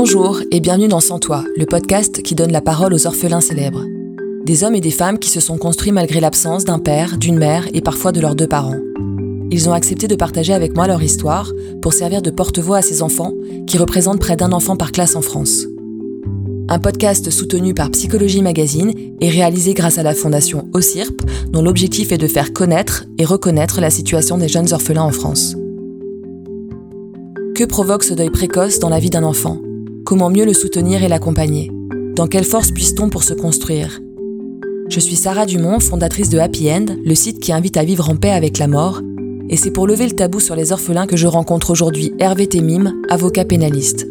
Bonjour et bienvenue dans Sans Toi, le podcast qui donne la parole aux orphelins célèbres. Des hommes et des femmes qui se sont construits malgré l'absence d'un père, d'une mère et parfois de leurs deux parents. Ils ont accepté de partager avec moi leur histoire pour servir de porte-voix à ces enfants qui représentent près d'un enfant par classe en France. Un podcast soutenu par Psychologie Magazine et réalisé grâce à la fondation OCIRP, dont l'objectif est de faire connaître et reconnaître la situation des jeunes orphelins en France. Que provoque ce deuil précoce dans la vie d'un enfant? Comment mieux le soutenir et l'accompagner? Dans quelle force puisse-t-on pour se construire? Je suis Sarah Dumont, fondatrice de Happy End, le site qui invite à vivre en paix avec la mort, et c'est pour lever le tabou sur les orphelins que je rencontre aujourd'hui Hervé Temim, avocat pénaliste.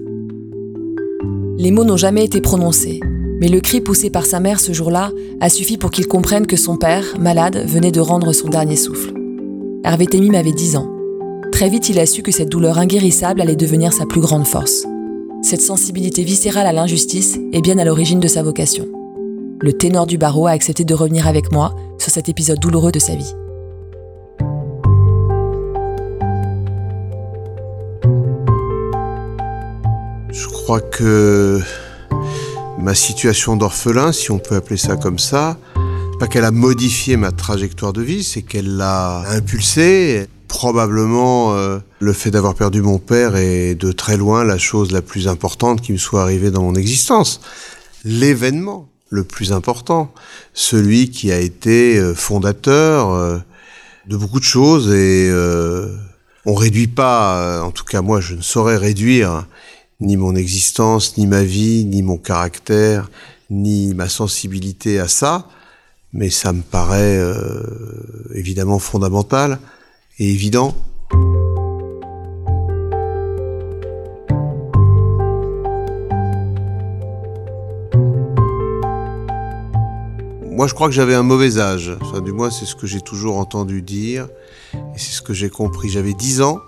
Les mots n'ont jamais été prononcés, mais le cri poussé par sa mère ce jour-là a suffi pour qu'il comprenne que son père, malade, venait de rendre son dernier souffle. Hervé Temim avait 10 ans. Très vite, il a su que cette douleur inguérissable allait devenir sa plus grande force. Cette sensibilité viscérale à l'injustice est bien à l'origine de sa vocation. Le ténor du barreau a accepté de revenir avec moi sur cet épisode douloureux de sa vie. Je crois que ma situation d'orphelin, si on peut appeler ça comme ça, pas qu'elle a modifié ma trajectoire de vie, c'est qu'elle l'a impulsée probablement euh, le fait d'avoir perdu mon père est de très loin la chose la plus importante qui me soit arrivée dans mon existence. L'événement le plus important, celui qui a été euh, fondateur euh, de beaucoup de choses et on réduit pas, en tout cas moi je ne saurais réduire ni mon existence, ni ma vie, ni mon caractère, ni ma sensibilité à ça, mais ça me paraît évidemment fondamental et évident. Moi, je crois que j'avais un mauvais âge. Enfin, du moins, c'est ce que j'ai toujours entendu dire. Et c'est ce que j'ai compris. J'avais 10 ans.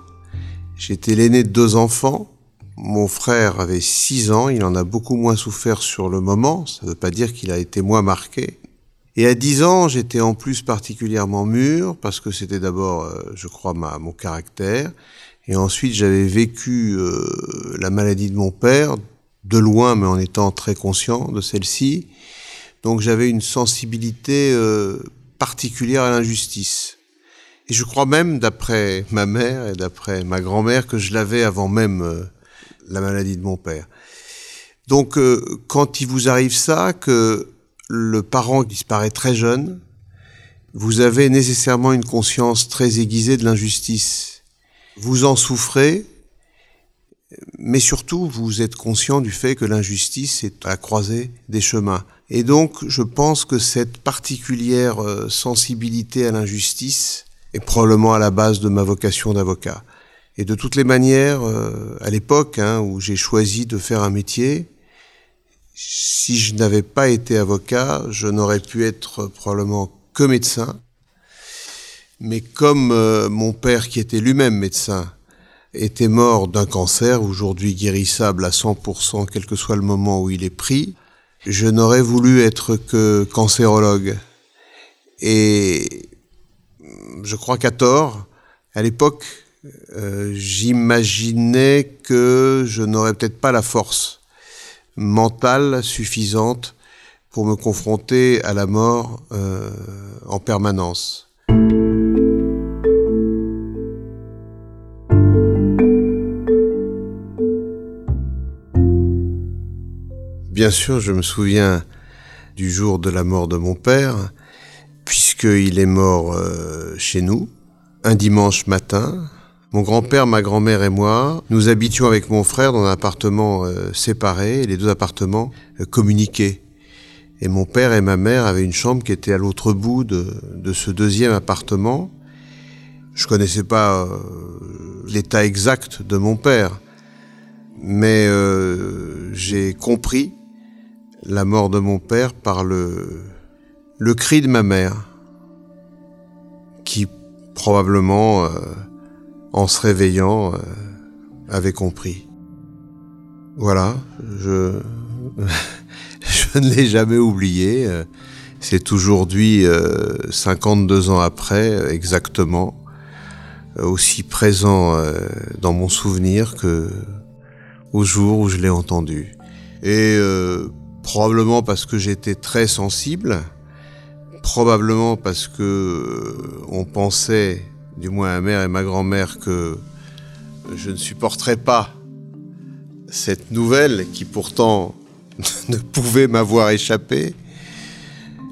J'étais l'aîné de deux enfants. Mon frère avait 6 ans. Il en a beaucoup moins souffert sur le moment. Ça ne veut pas dire qu'il a été moins marqué. Et à 10 ans, j'étais en plus particulièrement mûr, parce que c'était d'abord, euh, je crois, ma, mon caractère. Et ensuite, j'avais vécu euh, la maladie de mon père, de loin, mais en étant très conscient de celle-ci. Donc j'avais une sensibilité euh, particulière à l'injustice. Et je crois même, d'après ma mère et d'après ma grand-mère, que je l'avais avant même la maladie de mon père. Donc quand il vous arrive ça, que le parent disparaît très jeune, vous avez nécessairement une conscience très aiguisée de l'injustice. Vous en souffrez, mais surtout vous êtes conscient du fait que l'injustice est à la croisée des chemins. Et donc je pense que cette particulière euh, sensibilité à l'injustice est probablement à la base de ma vocation d'avocat. Et de toutes les manières, euh, à l'époque hein, où j'ai choisi de faire un métier, si je n'avais pas été avocat, je n'aurais pu être probablement que médecin. Mais comme euh, mon père, qui était lui-même médecin, était mort d'un cancer, aujourd'hui guérissable à 100%, quel que soit le moment où il est pris, je n'aurais voulu être que cancérologue. Et je crois qu'à tort, à l'époque, euh, j'imaginais que je n'aurais peut-être pas la force mentale suffisante pour me confronter à la mort euh, en permanence. Bien sûr, je me souviens du jour de la mort de mon père, puisqu'il est mort euh, chez nous, un dimanche matin, mon grand-père, ma grand-mère et moi, nous habitions avec mon frère dans un appartement euh, séparé et les deux appartements euh, communiquaient. Et mon père et ma mère avaient une chambre qui était à l'autre bout de, ce deuxième appartement. Je connaissais pas euh, l'état exact de mon père, mais j'ai compris la mort de mon père par le, le cri de ma mère, qui probablement en se réveillant, euh, avait compris. Voilà, je, je ne l'ai jamais oublié. C'est aujourd'hui, 52 euh, ans après, exactement, aussi présent euh, dans mon souvenir que au jour où je l'ai entendu. Et euh, probablement parce que j'étais très sensible, probablement parce que euh, on pensait, du moins ma mère et ma grand-mère, que je ne supporterais pas cette nouvelle qui pourtant ne pouvait m'avoir échappé.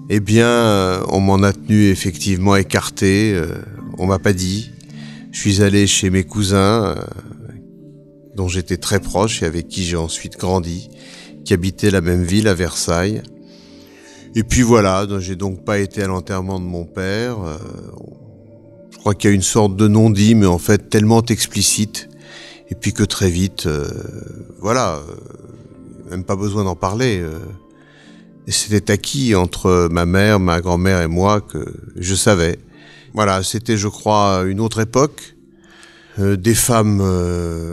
Eh bien, euh, on m'en a tenu effectivement écarté, euh, on m'a pas dit. Je suis allé chez mes cousins, dont j'étais très proche et avec qui j'ai ensuite grandi, qui habitaient la même ville à Versailles. Et puis voilà, j'ai donc pas été à l'enterrement de mon père. Euh, qu'il y a une sorte de non-dit, mais en fait tellement explicite. Et puis que très vite, euh, voilà, euh, même pas besoin d'en parler. et c'était acquis entre ma mère, ma grand-mère et moi que je savais. Voilà, c'était, je crois, une autre époque. des femmes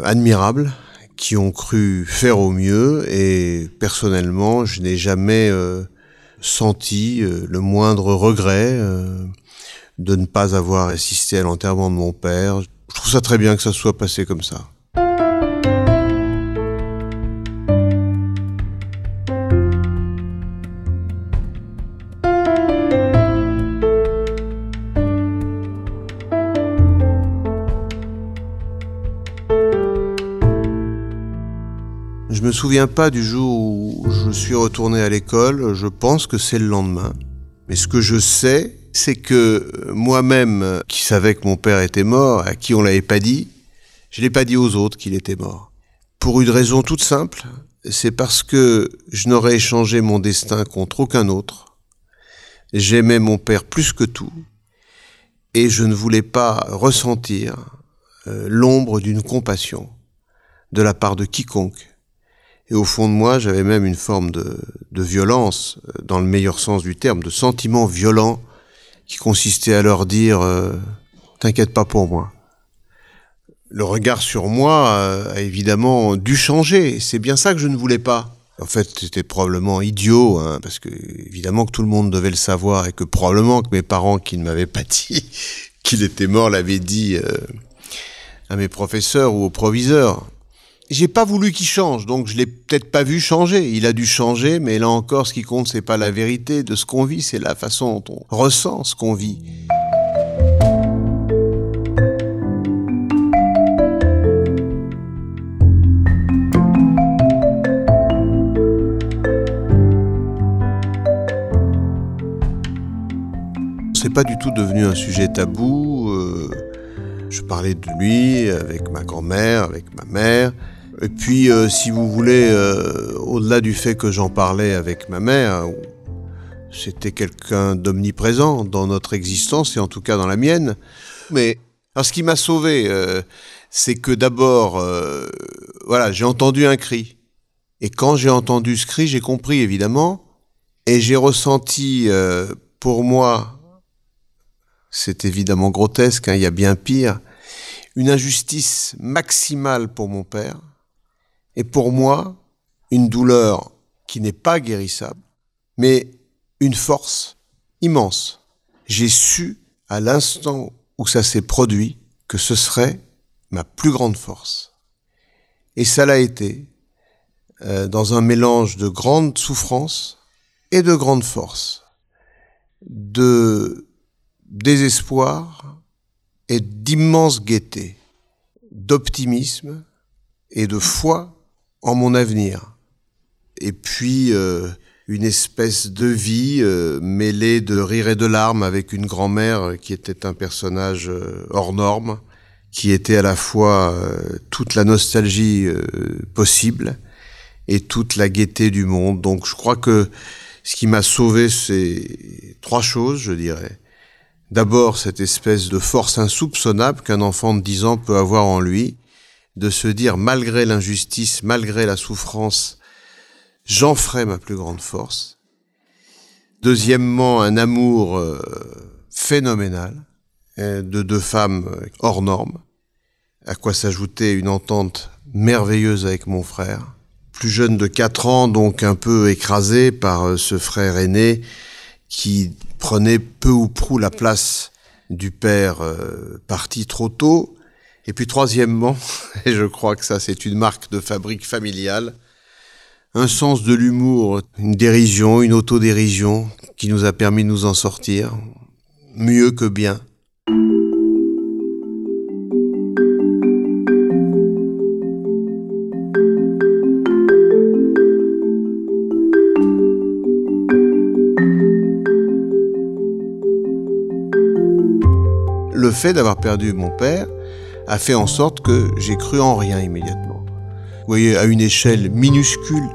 admirables qui ont cru faire au mieux et personnellement, je n'ai jamais senti euh, le moindre regret euh, de ne pas avoir assisté à l'enterrement de mon père. Je trouve ça très bien que ça soit passé comme ça. Je me souviens pas du jour où je suis retourné à l'école, je pense que c'est le lendemain. Mais ce que je sais, c'est que moi-même, qui savais que mon père était mort, à qui on l'avait pas dit, je l'ai pas dit aux autres qu'il était mort. Pour une raison toute simple, c'est parce que je n'aurais échangé mon destin contre aucun autre. J'aimais mon père plus que tout, et je ne voulais pas ressentir euh, l'ombre d'une compassion de la part de quiconque et au fond de moi, j'avais même une forme de, violence, euh, dans le meilleur sens du terme, de sentiment violent, qui consistait à leur dire euh, T'inquiète pas pour moi. Le regard sur moi euh, a évidemment dû changer. C'est bien ça que je ne voulais pas. En fait, c'était probablement idiot, hein, parce que évidemment que tout le monde devait le savoir et que probablement que mes parents qui ne m'avaient pas dit qu'il était mort l'avaient dit à mes professeurs ou aux proviseurs j'ai pas voulu qu'il change, donc je l'ai peut-être pas vu changer. Il a dû changer, mais là encore, ce qui compte, c'est pas la vérité de ce qu'on vit, c'est la façon dont on ressent ce qu'on vit. C'est pas du tout devenu un sujet tabou. Euh, je parlais de lui avec ma grand-mère, avec ma mère. Et puis, euh, si vous voulez, euh, au-delà du fait que j'en parlais avec ma mère, c'était quelqu'un d'omniprésent dans notre existence et en tout cas dans la mienne. Mais ce qui m'a sauvé, euh, c'est que d'abord, voilà, j'ai entendu un cri. Et quand j'ai entendu ce cri, j'ai compris évidemment, et j'ai ressenti pour moi, c'est évidemment grotesque, hein, il y a bien pire, une injustice maximale pour mon père et pour moi une douleur qui n'est pas guérissable, mais une force immense. J'ai su à l'instant où ça s'est produit que ce serait ma plus grande force. Et ça l'a été, euh, dans un mélange de grande souffrance et de grande force, de désespoir et d'immense gaieté, d'optimisme et de foi en mon avenir. Et puis euh, une espèce de vie euh, mêlée de rire et de larmes avec une grand-mère qui était un personnage euh, hors norme, qui était à la fois toute la nostalgie possible et toute la gaieté du monde. Donc je crois que ce qui m'a sauvé, c'est trois choses, je dirais. D'abord, cette espèce de force insoupçonnable qu'un enfant de 10 ans peut avoir en lui, de se dire, malgré l'injustice, malgré la souffrance, j'en ferai ma plus grande force. Deuxièmement, un amour euh, phénoménal hein, de deux femmes euh, hors normes, à quoi s'ajoutait une entente merveilleuse avec mon frère, plus jeune de quatre ans, donc un peu écrasé par euh, ce frère aîné qui prenait peu ou prou la place du père parti trop tôt, Et puis troisièmement, et je crois que ça c'est une marque de fabrique familiale, un sens de l'humour, une dérision, une autodérision qui nous a permis de nous en sortir, mieux que bien. Le fait d'avoir perdu mon père a fait en sorte que j'ai cru en rien immédiatement. Vous voyez, à une échelle minuscule,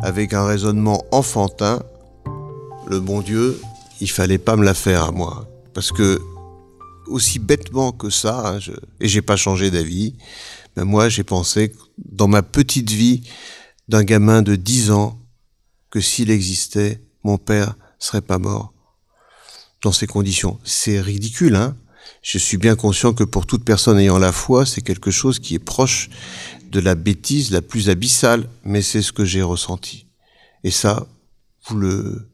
avec un raisonnement enfantin, le bon Dieu, il fallait pas me la faire à moi. Parce que, aussi bêtement que ça, hein, je, et j'ai pas changé d'avis, mais moi j'ai pensé dans ma petite vie d'un gamin de 10 ans que s'il existait, mon père serait pas mort dans ces conditions. C'est ridicule, hein Je suis bien conscient que pour toute personne ayant la foi, c'est quelque chose qui est proche de la bêtise la plus abyssale, mais c'est ce que j'ai ressenti. Et ça, vous le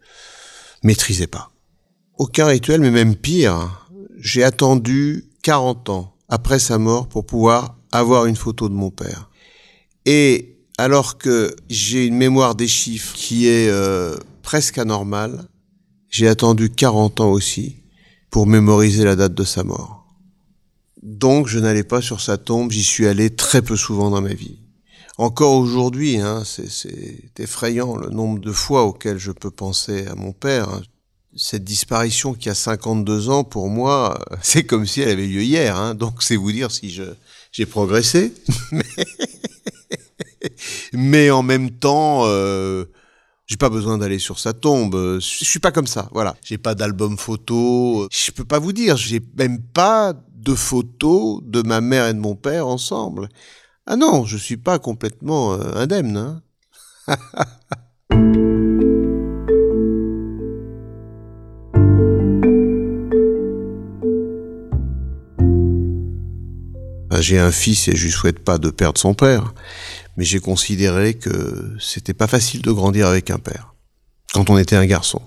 maîtrisez pas. Aucun rituel, mais même pire, j'ai attendu 40 ans après sa mort pour pouvoir avoir une photo de mon père. Et alors que j'ai une mémoire des chiffres qui est euh, presque anormale, j'ai attendu 40 ans aussi pour mémoriser la date de sa mort. Donc je n'allais pas sur sa tombe, j'y suis allé très peu souvent dans ma vie. Encore aujourd'hui, hein, c'est effrayant le nombre de fois auxquelles je peux penser à mon père. Hein. Cette disparition qui a 52 ans, pour moi, c'est comme si elle avait lieu hier. Hein. Donc c'est vous dire si j'ai progressé. Mais en même temps, euh, j'ai pas besoin d'aller sur sa tombe. Je suis pas comme ça. Voilà. J'ai pas d'album photo. Je peux pas vous dire. J'ai même pas de photos de ma mère et de mon père ensemble. Ah non, je suis pas complètement euh, indemne. Hein j'ai un fils et je lui souhaite pas de perdre son père, mais j'ai considéré que c'était pas facile de grandir avec un père quand on était un garçon.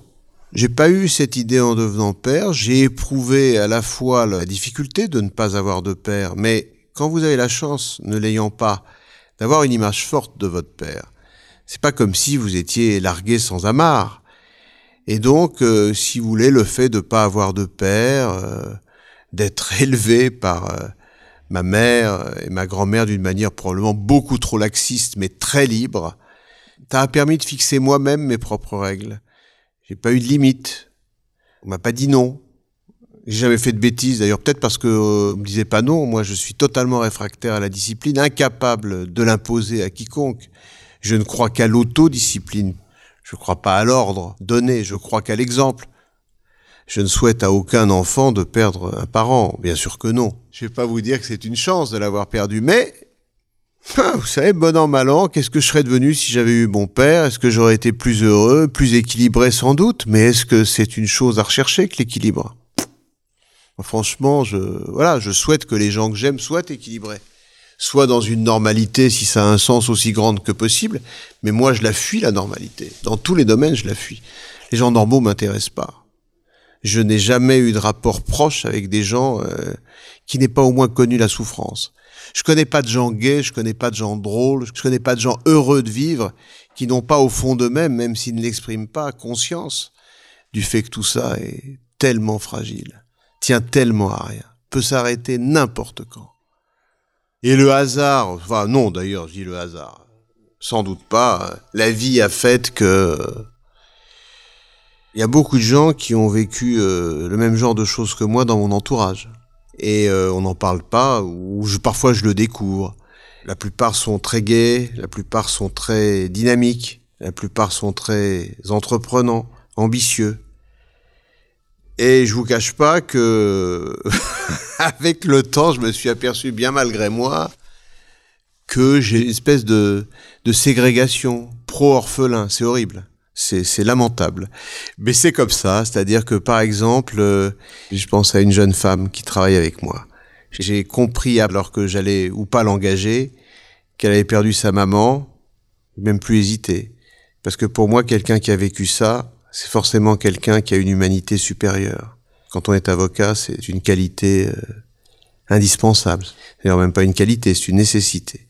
J'ai pas eu cette idée en devenant père. J'ai éprouvé à la fois la difficulté de ne pas avoir de père, mais quand vous avez la chance, ne l'ayant pas, d'avoir une image forte de votre père, c'est pas comme si vous étiez largué sans amarre. Et donc, euh, si vous voulez, le fait de pas avoir de père, euh, d'être élevé par euh, ma mère et ma grand-mère d'une manière probablement beaucoup trop laxiste, mais très libre, ça permis de fixer moi-même mes propres règles. J'ai pas eu de limite. On m'a pas dit non. J'ai jamais fait de bêtises, d'ailleurs peut-être parce que euh, on me disait pas non. Moi, je suis totalement réfractaire à la discipline, incapable de l'imposer à quiconque. Je ne crois qu'à l'autodiscipline. Je ne crois pas à l'ordre donné. Je crois qu'à l'exemple. Je ne souhaite à aucun enfant de perdre un parent. Bien sûr que non. Je vais pas vous dire que c'est une chance de l'avoir perdu, mais ah, vous savez, bon an, mal an, qu'est-ce que je serais devenu si j'avais eu mon père? Est-ce que j'aurais été plus heureux, plus équilibré? Sans doute Mais est-ce que c'est une chose à rechercher que l'équilibre? Franchement, je, voilà, je souhaite que les gens que j'aime soient équilibrés. Soit dans une normalité, si ça a un sens aussi grande que possible, mais moi je la fuis, la normalité. Dans tous les domaines, je la fuis. Les gens normaux m'intéressent pas. Je n'ai jamais eu de rapport proche avec des gens euh, qui n'aient pas au moins connu la souffrance. Je connais pas de gens gays, je connais pas de gens drôles, je connais pas de gens heureux de vivre qui n'ont pas au fond d'eux-mêmes, même s'ils ne l'expriment pas, conscience du fait que tout ça est tellement fragile, tient tellement à rien, peut s'arrêter n'importe quand. Et le hasard, enfin non d'ailleurs, je dis le hasard, sans doute pas, la vie a fait que il y a beaucoup de gens qui ont vécu euh, le même genre de choses que moi dans mon entourage et euh, on n'en parle pas, ou je, parfois je le découvre. La plupart sont très gays, la plupart sont très dynamiques, la plupart sont très entreprenants, ambitieux. Et je vous cache pas que, avec le temps, je me suis aperçu bien malgré moi que j'ai une espèce de, de ségrégation pro-orphelin. C'est horrible c'est lamentable. Mais c'est comme ça, c'est-à-dire que par exemple, euh, je pense à une jeune femme qui travaille avec moi. J'ai compris alors que j'allais ou pas l'engager qu'elle avait perdu sa maman, même plus hésité. Parce que pour moi, quelqu'un qui a vécu ça, c'est forcément quelqu'un qui a une humanité supérieure. Quand on est avocat, c'est une qualité euh, indispensable. C'est même pas une qualité, c'est une nécessité.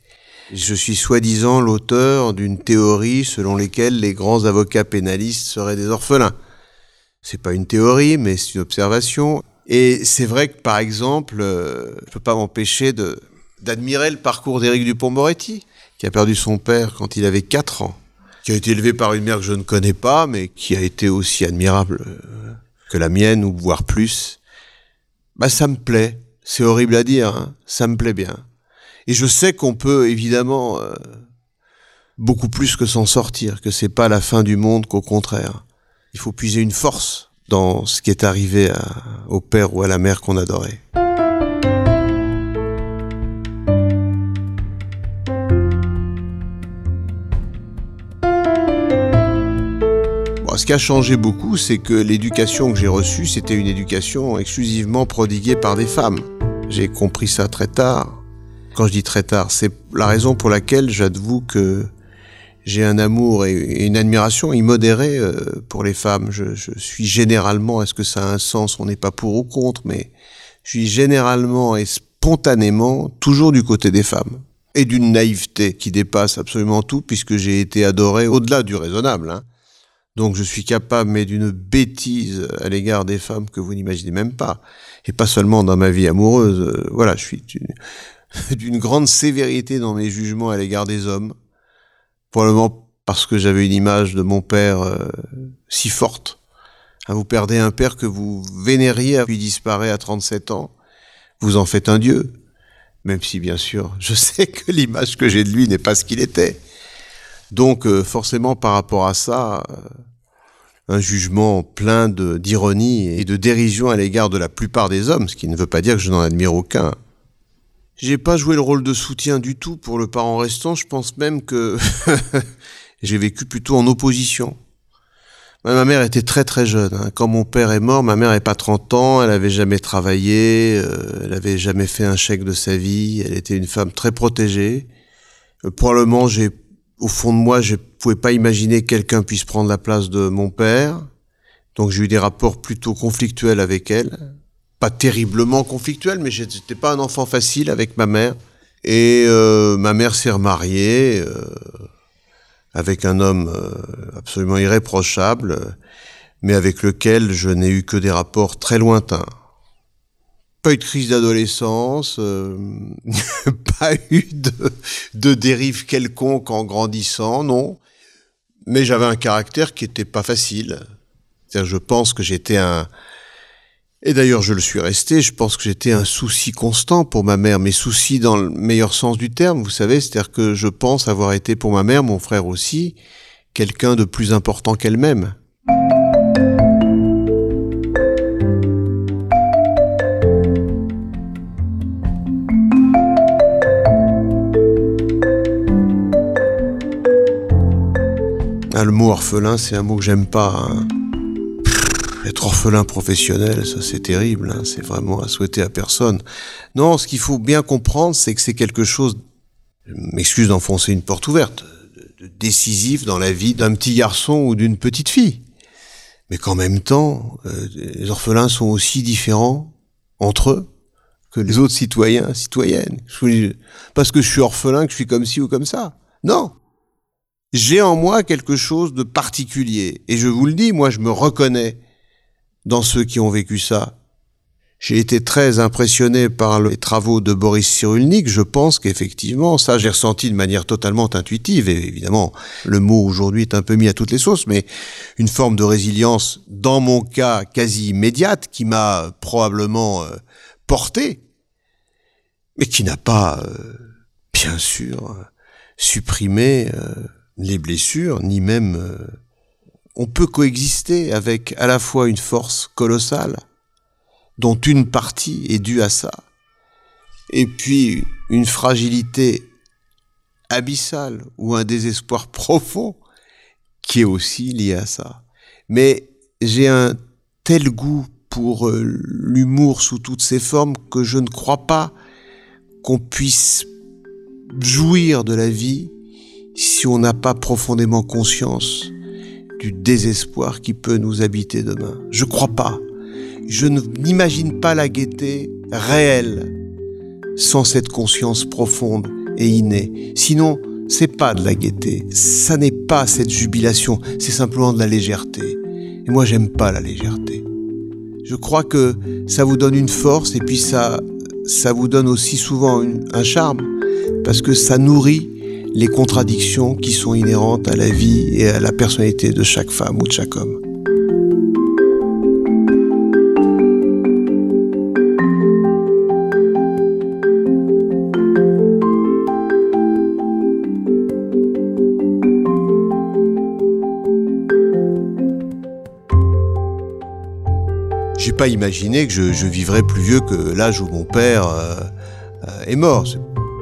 Je suis soi-disant l'auteur d'une théorie selon laquelle les grands avocats pénalistes seraient des orphelins. C'est pas une théorie, mais c'est une observation. Et c'est vrai que, par exemple, euh, je peux pas m'empêcher de, d'admirer le parcours d'Éric Dupont-Moretti, qui a perdu son père quand il avait 4 ans, qui a été élevé par une mère que je ne connais pas, mais qui a été aussi admirable euh, que la mienne, ou voire plus. Bah, ça me plaît. C'est horrible à dire, hein. ça me plaît bien. Et je sais qu'on peut évidemment euh, beaucoup plus que s'en sortir, que c'est pas la fin du monde, qu'au contraire, il faut puiser une force dans ce qui est arrivé au père ou à la mère qu'on adorait. ce qui a changé beaucoup, c'est que l'éducation que j'ai reçue, c'était une éducation exclusivement prodiguée par des femmes. J'ai compris ça très tard. Quand je dis très tard, c'est la raison pour laquelle j'avoue que j'ai un amour et une admiration immodérée euh, pour les femmes. Je, suis généralement, est-ce que ça a un sens On n'est pas pour ou contre, mais je suis généralement et spontanément toujours du côté des femmes. Et d'une naïveté qui dépasse absolument tout, puisque j'ai été adoré au-delà du raisonnable. Hein. Donc je suis capable, mais d'une bêtise à l'égard des femmes que vous n'imaginez même pas. Et pas seulement dans ma vie amoureuse. Euh, voilà, je suis d'une grande sévérité dans mes jugements à l'égard des hommes, probablement parce que j'avais une image de mon père euh, si forte. Hein, vous perdez un père que vous vénériez, puis disparaît à 37 ans, vous en faites un dieu, même si bien sûr je sais que l'image que j'ai de lui n'est pas ce qu'il était. Donc euh, forcément par rapport à ça, euh, un jugement plein d'ironie et de dérision à l'égard de la plupart des hommes, ce qui ne veut pas dire que je n'en admire aucun. J'ai pas joué le rôle de soutien du tout pour le parent restant. Je pense même que j'ai vécu plutôt en opposition. Ma mère était très très jeune. Hein. Quand mon père est mort, ma mère n'avait pas 30 ans, elle avait jamais travaillé, euh, elle avait jamais fait un chèque de sa vie, elle était une femme très protégée. Euh, probablement, au fond de moi, je pouvais pas imaginer que quelqu'un puisse prendre la place de mon père. Donc j'ai eu des rapports plutôt conflictuels avec elle pas terriblement conflictuel, mais j'étais pas un enfant facile avec ma mère. Et euh, ma mère s'est remariée euh, avec un homme euh, absolument irréprochable, mais avec lequel je n'ai eu que des rapports très lointains. Pas eu de crise d'adolescence, pas eu de, de dérive quelconque en grandissant, non. Mais j'avais un caractère qui était pas facile. C'est-à-dire, je pense que j'étais un, et d'ailleurs, je le suis resté. Je pense que j'étais un souci constant pour ma mère, mais souci dans le meilleur sens du terme, vous savez, c'est-à-dire que je pense avoir été pour ma mère, mon frère aussi, quelqu'un de plus important qu'elle-même. Ah, le mot orphelin, c'est un mot que j'aime pas. Hein. Être orphelin professionnel, ça c'est terrible, hein, c'est vraiment à souhaiter à personne. Non, ce qu'il faut bien comprendre, c'est que c'est quelque chose, je m'excuse d'enfoncer une porte ouverte, décisif dans la vie d'un petit garçon ou d'une petite fille. Mais qu'en même temps, euh, les orphelins sont aussi différents entre eux que les autres citoyens, citoyennes. Parce que je suis orphelin, que je suis comme ci ou comme ça. Non. J'ai en moi quelque chose de particulier. Et je vous le dis, moi je me reconnais dans ceux qui ont vécu ça. J'ai été très impressionné par les travaux de Boris Cyrulnik. Je pense qu'effectivement, ça, j'ai ressenti de manière totalement intuitive. Et évidemment, le mot aujourd'hui est un peu mis à toutes les sauces, mais une forme de résilience, dans mon cas, quasi immédiate, qui m'a probablement euh, porté, mais qui n'a pas, euh, bien sûr, supprimé euh, les blessures, ni même on peut coexister avec à la fois une force colossale, dont une partie est due à ça, et puis une fragilité abyssale ou un désespoir profond qui est aussi lié à ça. Mais j'ai un tel goût pour euh, l'humour sous toutes ses formes que je ne crois pas qu'on puisse jouir de la vie si on n'a pas profondément conscience du désespoir qui peut nous habiter demain. Je crois pas. Je n'imagine pas la gaieté réelle sans cette conscience profonde et innée. Sinon, c'est pas de la gaieté, ça n'est pas cette jubilation, c'est simplement de la légèreté. Et moi, j'aime pas la légèreté. Je crois que ça vous donne une force et puis ça, ça vous donne aussi souvent un charme parce que ça nourrit les contradictions qui sont inhérentes à la vie et à la personnalité de chaque femme ou de chaque homme. J'ai pas imaginé que je, vivrais plus vieux que l'âge où mon père euh, euh, est mort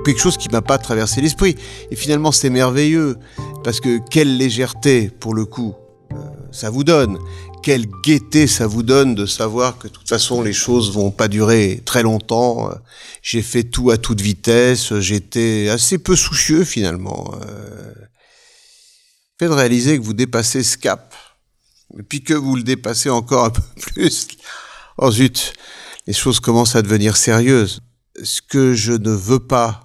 quelque chose qui m'a pas traversé l'esprit. Et finalement, c'est merveilleux, parce que quelle légèreté, pour le coup, euh, ça vous donne. Quelle gaieté ça vous donne de savoir que de toute façon les choses vont pas durer très longtemps. J'ai fait tout à toute vitesse, j'étais assez peu soucieux finalement. Euh, fait de réaliser que vous dépassez ce cap, et puis que vous le dépassez encore un peu plus. Oh zut, les choses commencent à devenir sérieuses. Ce que je ne veux pas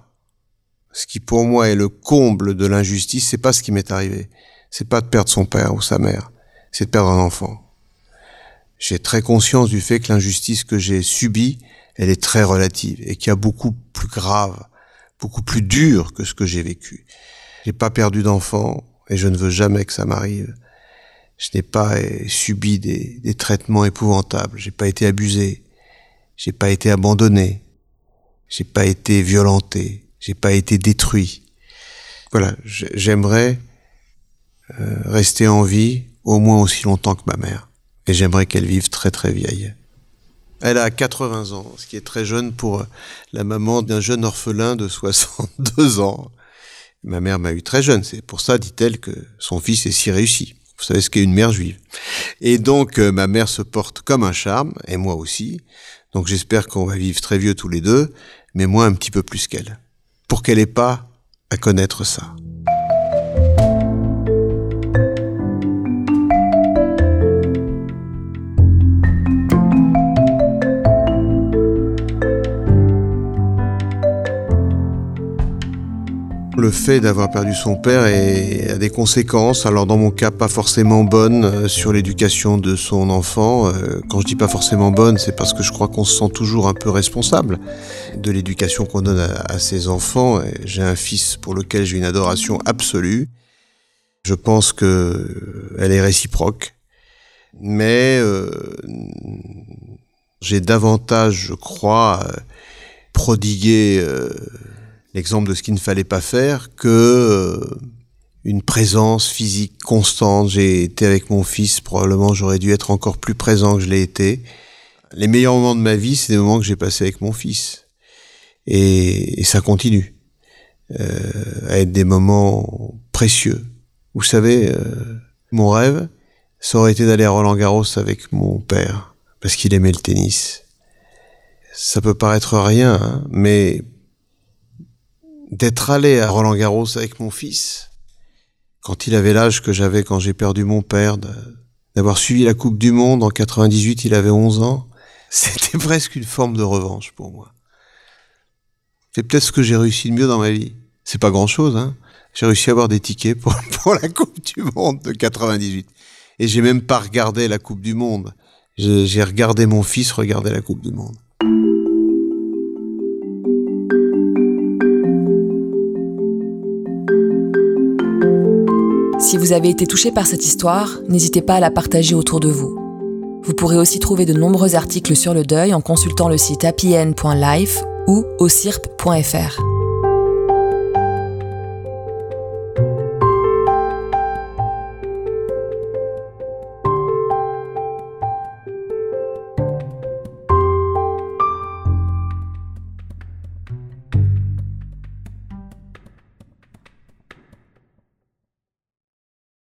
ce qui pour moi est le comble de l'injustice, c'est pas ce qui m'est arrivé. C'est pas de perdre son père ou sa mère, c'est de perdre un enfant. J'ai très conscience du fait que l'injustice que j'ai subie, elle est très relative et qu'il y a beaucoup plus grave, beaucoup plus dur que ce que j'ai vécu. J'ai pas perdu d'enfant et je ne veux jamais que ça m'arrive. Je n'ai pas subi des, des traitements épouvantables. J'ai pas été abusé. J'ai pas été abandonné. J'ai pas été violenté j'ai pas été détruit. Voilà, j'aimerais euh, rester en vie au moins aussi longtemps que ma mère. Et j'aimerais qu'elle vive très très vieille. Elle a 80 ans, ce qui est très jeune pour la maman d'un jeune orphelin de 62 ans. Ma mère m'a eu très jeune, c'est pour ça, dit-elle, que son fils est si réussi. Vous savez ce qu'est une mère juive. Et donc, euh, ma mère se porte comme un charme, et moi aussi. Donc j'espère qu'on va vivre très vieux tous les deux, mais moi un petit peu plus qu'elle pour qu'elle n'ait pas à connaître ça. Le fait d'avoir perdu son père a des conséquences, alors dans mon cas pas forcément bonnes, euh, sur l'éducation de son enfant. Euh, quand je dis pas forcément bonne, c'est parce que je crois qu'on se sent toujours un peu responsable de l'éducation qu'on donne à, ses enfants. J'ai un fils pour lequel j'ai une adoration absolue. Je pense que euh, elle est réciproque, mais j'ai davantage, je crois, prodigué l'exemple de ce qu'il ne fallait pas faire que euh, une présence physique constante. J'ai été avec mon fils, probablement j'aurais dû être encore plus présent que je l'ai été. Les meilleurs moments de ma vie, c'est des moments que j'ai passés avec mon fils. Et, ça continue euh, à être des moments précieux. Vous savez, euh, mon rêve, ça aurait été d'aller à Roland Garros avec mon père, parce qu'il aimait le tennis. Ça peut paraître rien, hein, mais d'être allé à Roland Garros avec mon fils, quand il avait l'âge que j'avais quand j'ai perdu mon père, d'avoir suivi la Coupe du Monde en 98, il avait 11 ans, c'était presque une forme de revanche pour moi. C'est peut-être ce que j'ai réussi le mieux dans ma vie. C'est pas grand chose, hein. J'ai réussi à avoir des tickets pour, pour la Coupe du Monde de 98. Et j'ai même pas regardé la Coupe du Monde. J'ai regardé mon fils regarder la Coupe du Monde. Si vous avez été touché par cette histoire, n'hésitez pas à la partager autour de vous. Vous pourrez aussi trouver de nombreux articles sur le deuil en consultant le site happyn.life ou au cirp.fr.